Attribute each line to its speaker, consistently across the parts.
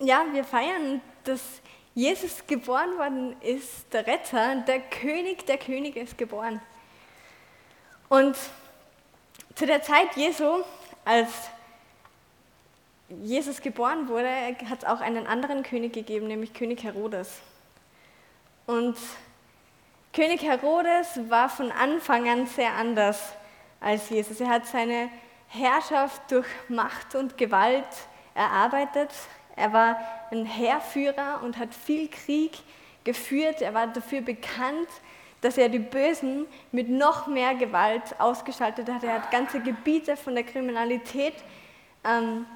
Speaker 1: ja, wir feiern, dass Jesus geboren worden ist, der Retter, der König der Könige ist geboren. Und zu der Zeit Jesu, als Jesus geboren wurde, hat es auch einen anderen König gegeben, nämlich König Herodes. Und König Herodes war von Anfang an sehr anders als Jesus. Er hat seine Herrschaft durch Macht und Gewalt erarbeitet. Er war ein Heerführer und hat viel Krieg geführt. Er war dafür bekannt, dass er die Bösen mit noch mehr Gewalt ausgeschaltet hat. Er hat ganze Gebiete von der Kriminalität ähm,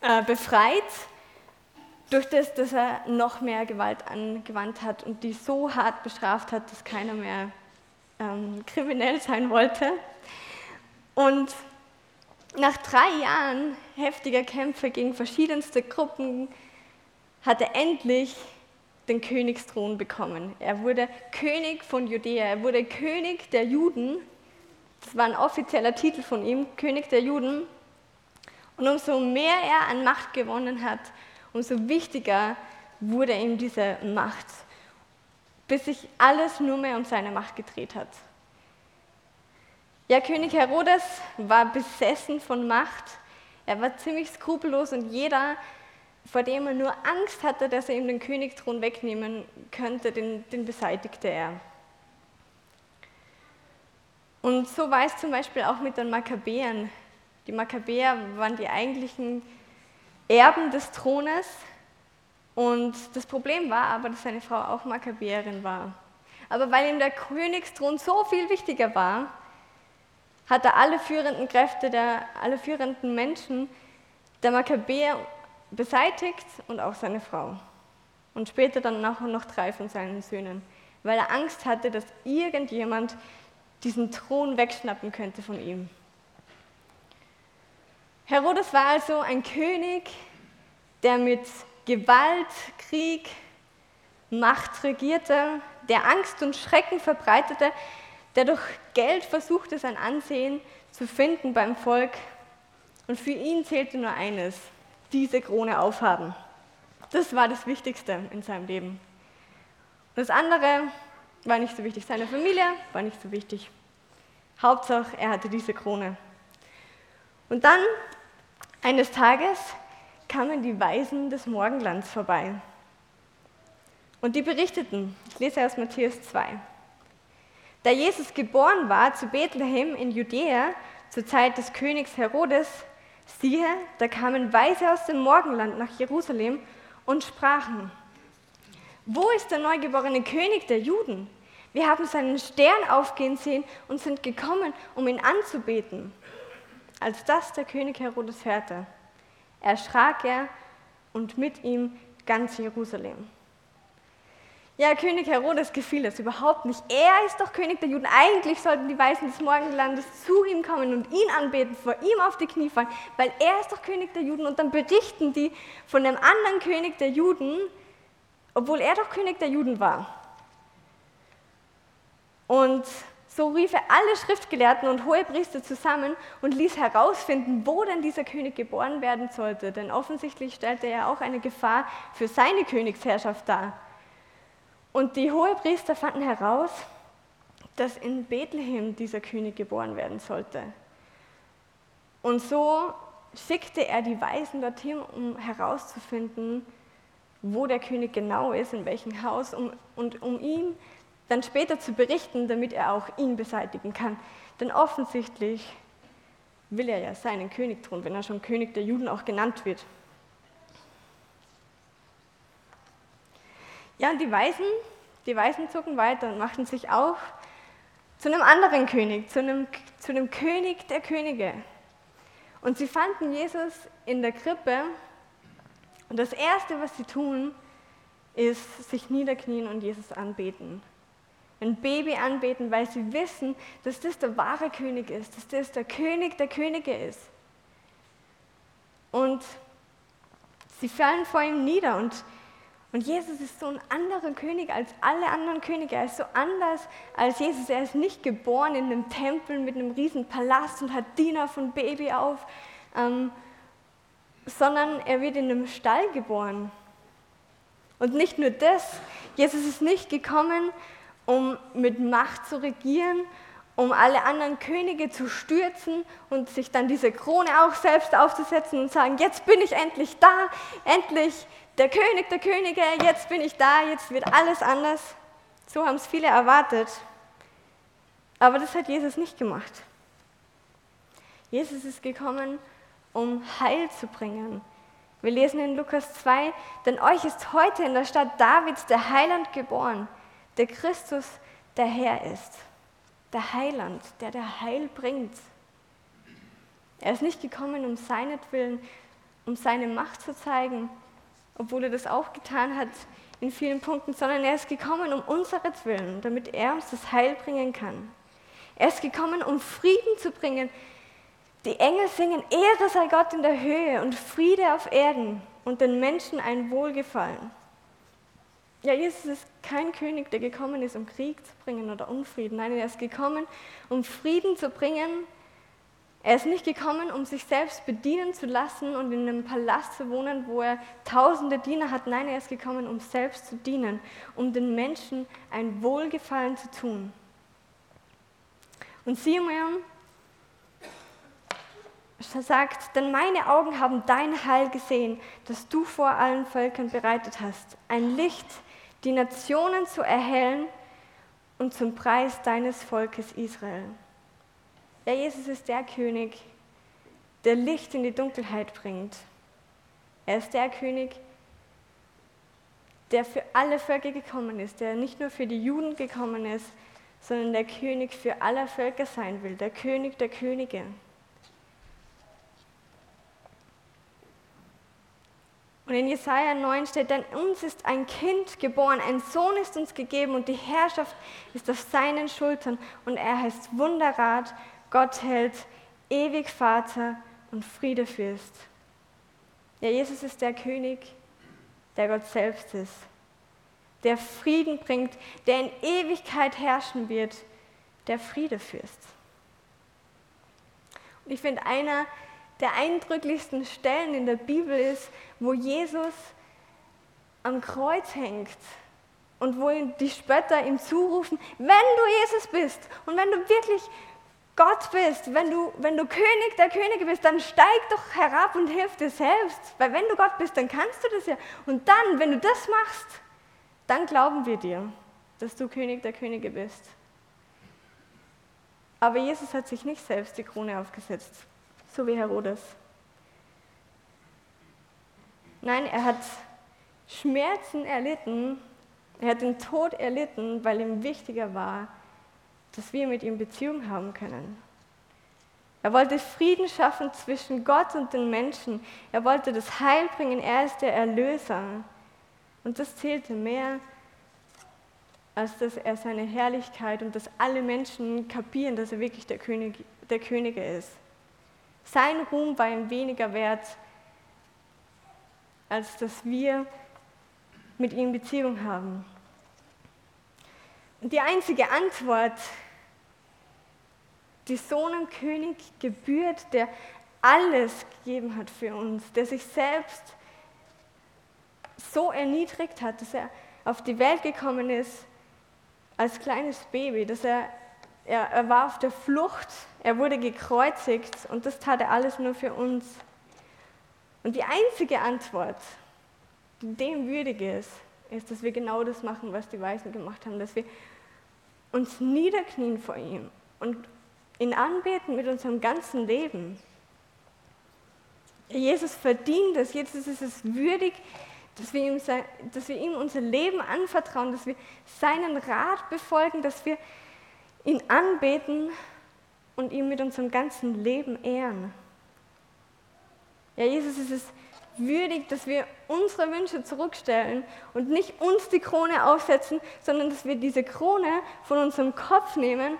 Speaker 1: äh, befreit, durch das, dass er noch mehr Gewalt angewandt hat und die so hart bestraft hat, dass keiner mehr ähm, kriminell sein wollte. Und nach drei Jahren heftiger Kämpfe gegen verschiedenste Gruppen hat er endlich den Königsthron bekommen. Er wurde König von Judäa, er wurde König der Juden. Das war ein offizieller Titel von ihm, König der Juden. Und umso mehr er an Macht gewonnen hat, umso wichtiger wurde ihm diese Macht, bis sich alles nur mehr um seine Macht gedreht hat. Ja, König Herodes war besessen von Macht. Er war ziemlich skrupellos und jeder, vor dem er nur Angst hatte, dass er ihm den Königsthron wegnehmen könnte, den, den beseitigte er. Und so war es zum Beispiel auch mit den Makkabäern. Die Makkabäer waren die eigentlichen Erben des Thrones. Und das Problem war aber, dass seine Frau auch Makkabäerin war. Aber weil ihm der Königsthron so viel wichtiger war, hat er alle führenden Kräfte, der, alle führenden Menschen der Makkabäer beseitigt und auch seine Frau. Und später dann noch, noch drei von seinen Söhnen, weil er Angst hatte, dass irgendjemand diesen Thron wegschnappen könnte von ihm. Herodes war also ein König, der mit Gewalt, Krieg, Macht regierte, der Angst und Schrecken verbreitete, der durch Geld versuchte, sein Ansehen zu finden beim Volk. Und für ihn zählte nur eines, diese Krone aufhaben. Das war das Wichtigste in seinem Leben. Und das andere war nicht so wichtig. Seine Familie war nicht so wichtig. Hauptsache, er hatte diese Krone. Und dann, eines Tages, kamen die Weisen des Morgenlands vorbei. Und die berichteten, ich lese aus Matthäus 2. Da Jesus geboren war zu Bethlehem in Judäa zur Zeit des Königs Herodes, siehe, da kamen Weise aus dem Morgenland nach Jerusalem und sprachen, wo ist der neugeborene König der Juden? Wir haben seinen Stern aufgehen sehen und sind gekommen, um ihn anzubeten. Als das der König Herodes hörte, erschrak er und mit ihm ganz Jerusalem. Ja, König Herodes gefiel das überhaupt nicht. Er ist doch König der Juden. Eigentlich sollten die Weißen des Morgenlandes zu ihm kommen und ihn anbeten, vor ihm auf die Knie fallen, weil er ist doch König der Juden. Und dann berichten die von einem anderen König der Juden, obwohl er doch König der Juden war. Und so rief er alle Schriftgelehrten und Hohepriester zusammen und ließ herausfinden, wo denn dieser König geboren werden sollte. Denn offensichtlich stellte er auch eine Gefahr für seine Königsherrschaft dar. Und die Hohepriester fanden heraus, dass in Bethlehem dieser König geboren werden sollte. Und so schickte er die Weisen dorthin, um herauszufinden, wo der König genau ist, in welchem Haus, um, und um ihm dann später zu berichten, damit er auch ihn beseitigen kann. Denn offensichtlich will er ja seinen König tun, wenn er schon König der Juden auch genannt wird. Ja, und die Weisen, die Weisen zogen weiter und machten sich auf zu einem anderen König, zu einem, zu einem König der Könige. Und sie fanden Jesus in der Krippe und das Erste, was sie tun, ist sich niederknien und Jesus anbeten. Ein Baby anbeten, weil sie wissen, dass das der wahre König ist, dass das der König der Könige ist. Und sie fallen vor ihm nieder und und Jesus ist so ein anderer König als alle anderen Könige. Er ist so anders als Jesus. Er ist nicht geboren in einem Tempel mit einem riesen Palast und hat Diener von Baby auf. Ähm, sondern er wird in einem Stall geboren. Und nicht nur das, Jesus ist nicht gekommen, um mit Macht zu regieren, um alle anderen Könige zu stürzen und sich dann diese Krone auch selbst aufzusetzen und sagen, jetzt bin ich endlich da, endlich der König der Könige, jetzt bin ich da, jetzt wird alles anders. So haben es viele erwartet. Aber das hat Jesus nicht gemacht. Jesus ist gekommen, um Heil zu bringen. Wir lesen in Lukas 2, denn euch ist heute in der Stadt Davids der Heiland geboren, der Christus, der Herr ist. Der Heiland, der der Heil bringt. Er ist nicht gekommen, um seinetwillen, um seine Macht zu zeigen, obwohl er das auch getan hat in vielen Punkten, sondern er ist gekommen um unseretwillen, damit er uns das Heil bringen kann. Er ist gekommen, um Frieden zu bringen die Engel singen, Ehre sei Gott in der Höhe und Friede auf Erden und den Menschen ein Wohlgefallen. Ja, Jesus ist kein König, der gekommen ist, um Krieg zu bringen oder Unfrieden. Nein, er ist gekommen, um Frieden zu bringen. Er ist nicht gekommen, um sich selbst bedienen zu lassen und in einem Palast zu wohnen, wo er tausende Diener hat. Nein, er ist gekommen, um selbst zu dienen, um den Menschen ein Wohlgefallen zu tun. Und Simeon sagt, denn meine Augen haben dein Heil gesehen, das du vor allen Völkern bereitet hast, ein Licht, die Nationen zu erhellen und zum Preis deines Volkes Israel. Ja, Jesus ist der König, der Licht in die Dunkelheit bringt. Er ist der König, der für alle Völker gekommen ist, der nicht nur für die Juden gekommen ist, sondern der König für alle Völker sein will, der König der Könige. Und in Jesaja 9 steht, denn uns ist ein Kind geboren, ein Sohn ist uns gegeben und die Herrschaft ist auf seinen Schultern und er heißt Wunderrat, Gott hält, ewig Vater und Friedefürst. Ja, Jesus ist der König, der Gott selbst ist, der Frieden bringt, der in Ewigkeit herrschen wird, der Friedefürst. Und ich finde, einer der eindrücklichsten Stellen in der Bibel ist, wo Jesus am Kreuz hängt und wo die Spötter ihm zurufen, wenn du Jesus bist und wenn du wirklich Gott bist, wenn du, wenn du König der Könige bist, dann steig doch herab und hilf dir selbst. Weil wenn du Gott bist, dann kannst du das ja. Und dann, wenn du das machst, dann glauben wir dir, dass du König der Könige bist. Aber Jesus hat sich nicht selbst die Krone aufgesetzt so wie Herodes. Nein, er hat Schmerzen erlitten, er hat den Tod erlitten, weil ihm wichtiger war, dass wir mit ihm Beziehung haben können. Er wollte Frieden schaffen zwischen Gott und den Menschen. Er wollte das Heil bringen. Er ist der Erlöser. Und das zählte mehr, als dass er seine Herrlichkeit und dass alle Menschen kapieren, dass er wirklich der König der Könige ist. Sein Ruhm war ihm weniger wert, als dass wir mit ihm Beziehung haben. Und die einzige Antwort, die so einem König gebührt, der alles gegeben hat für uns, der sich selbst so erniedrigt hat, dass er auf die Welt gekommen ist als kleines Baby, dass er er, er war auf der Flucht, er wurde gekreuzigt und das tat er alles nur für uns. Und die einzige Antwort, die dem würdig ist, ist, dass wir genau das machen, was die Weisen gemacht haben, dass wir uns niederknien vor ihm und ihn anbeten mit unserem ganzen Leben. Jesus verdient es, Jesus ist es würdig, dass wir, ihm, dass wir ihm unser Leben anvertrauen, dass wir seinen Rat befolgen, dass wir ihn anbeten und ihn mit unserem ganzen Leben ehren. Ja, Jesus ist es würdig, dass wir unsere Wünsche zurückstellen und nicht uns die Krone aufsetzen, sondern dass wir diese Krone von unserem Kopf nehmen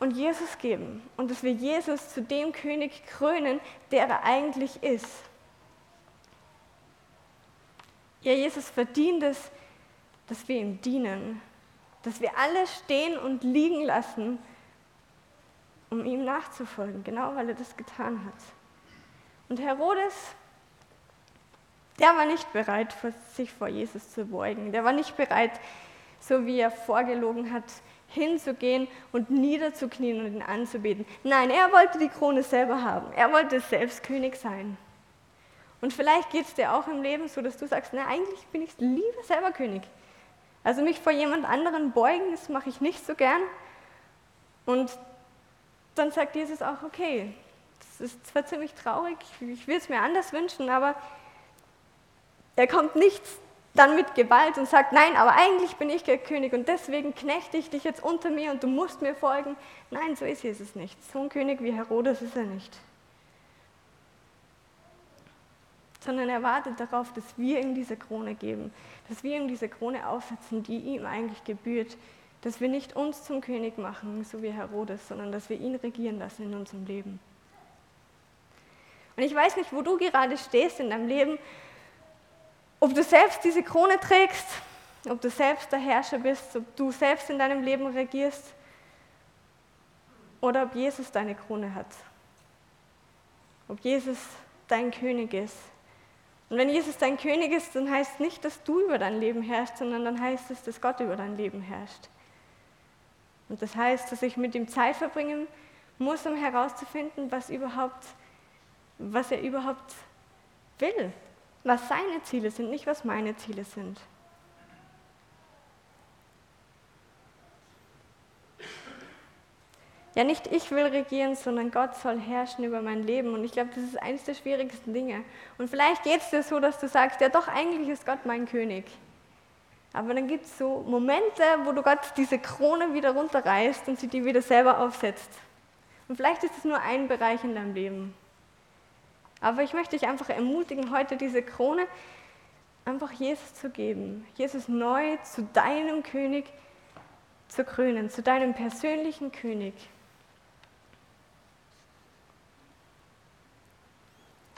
Speaker 1: und Jesus geben und dass wir Jesus zu dem König krönen, der er eigentlich ist. Ja, Jesus verdient es, dass wir ihm dienen, dass wir alles stehen und liegen lassen, um ihm nachzufolgen, genau weil er das getan hat. Und Herodes der war nicht bereit, sich vor Jesus zu beugen. Der war nicht bereit, so wie er vorgelogen hat, hinzugehen und niederzuknien und ihn anzubeten. Nein, er wollte die Krone selber haben. Er wollte selbst König sein. Und vielleicht geht es dir auch im Leben so, dass du sagst, na, eigentlich bin ich lieber selber König. Also mich vor jemand anderen beugen, das mache ich nicht so gern. Und dann sagt Jesus auch, okay, das ist zwar ziemlich traurig, ich will es mir anders wünschen, aber er kommt nicht dann mit Gewalt und sagt, nein, aber eigentlich bin ich der König und deswegen knechte ich dich jetzt unter mir und du musst mir folgen. Nein, so ist Jesus nicht. So ein König wie Herodes ist er nicht. Sondern er wartet darauf, dass wir ihm diese Krone geben, dass wir ihm diese Krone aufsetzen, die ihm eigentlich gebührt, dass wir nicht uns zum König machen, so wie Herodes, sondern dass wir ihn regieren lassen in unserem Leben. Und ich weiß nicht, wo du gerade stehst in deinem Leben, ob du selbst diese Krone trägst, ob du selbst der Herrscher bist, ob du selbst in deinem Leben regierst oder ob Jesus deine Krone hat. Ob Jesus dein König ist. Und wenn Jesus dein König ist, dann heißt es nicht, dass du über dein Leben herrschst, sondern dann heißt es, dass Gott über dein Leben herrscht. Und das heißt, dass ich mit ihm Zeit verbringen muss, um herauszufinden, was, überhaupt, was er überhaupt will, was seine Ziele sind, nicht was meine Ziele sind. Ja, nicht ich will regieren, sondern Gott soll herrschen über mein Leben. Und ich glaube, das ist eines der schwierigsten Dinge. Und vielleicht geht es dir so, dass du sagst, ja doch, eigentlich ist Gott mein König. Aber dann gibt es so Momente, wo du Gott diese Krone wieder runterreißt und sie dir wieder selber aufsetzt. Und vielleicht ist es nur ein Bereich in deinem Leben. Aber ich möchte dich einfach ermutigen, heute diese Krone einfach Jesus zu geben. Jesus neu zu deinem König zu krönen, zu deinem persönlichen König.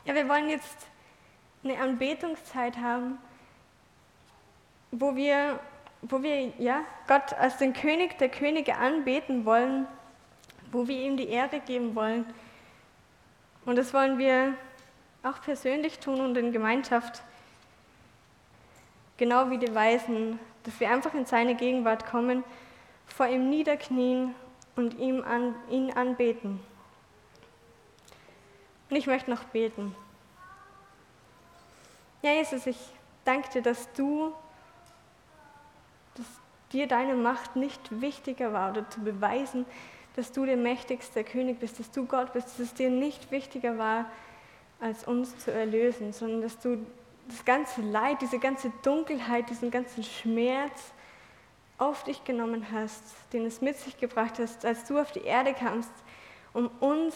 Speaker 1: Ja, wir wollen jetzt eine Anbetungszeit haben, wo wir, wo wir ja, Gott als den König der Könige anbeten wollen, wo wir ihm die Ehre geben wollen. Und das wollen wir auch persönlich tun und in Gemeinschaft, genau wie die Weisen, dass wir einfach in seine Gegenwart kommen, vor ihm niederknien und ihn anbeten. Und ich möchte noch beten. Ja, Jesus, ich danke dir, dass du, dass dir deine Macht nicht wichtiger war oder zu beweisen, dass du der mächtigste König bist, dass du Gott bist, dass es dir nicht wichtiger war, als uns zu erlösen, sondern dass du das ganze Leid, diese ganze Dunkelheit, diesen ganzen Schmerz auf dich genommen hast, den es mit sich gebracht hast, als du auf die Erde kamst, um uns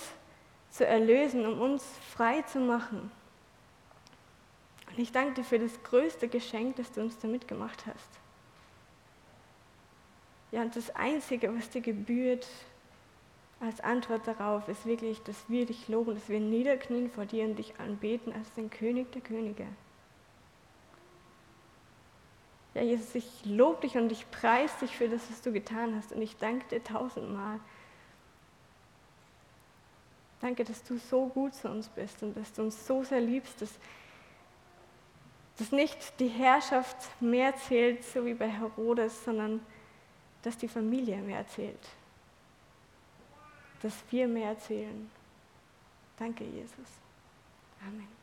Speaker 1: zu erlösen, um uns frei zu machen. Und ich danke dir für das größte Geschenk, das du uns damit gemacht hast. Ja, und das Einzige, was dir gebührt, als Antwort darauf ist wirklich, dass wir dich loben, dass wir niederknien vor dir und dich anbeten als den König der Könige. Ja, Jesus, ich lobe dich und ich preise dich für das, was du getan hast und ich danke dir tausendmal. Danke, dass du so gut zu uns bist und dass du uns so sehr liebst, dass, dass nicht die Herrschaft mehr zählt, so wie bei Herodes, sondern dass die Familie mehr zählt dass wir mehr erzählen. Danke, Jesus. Amen.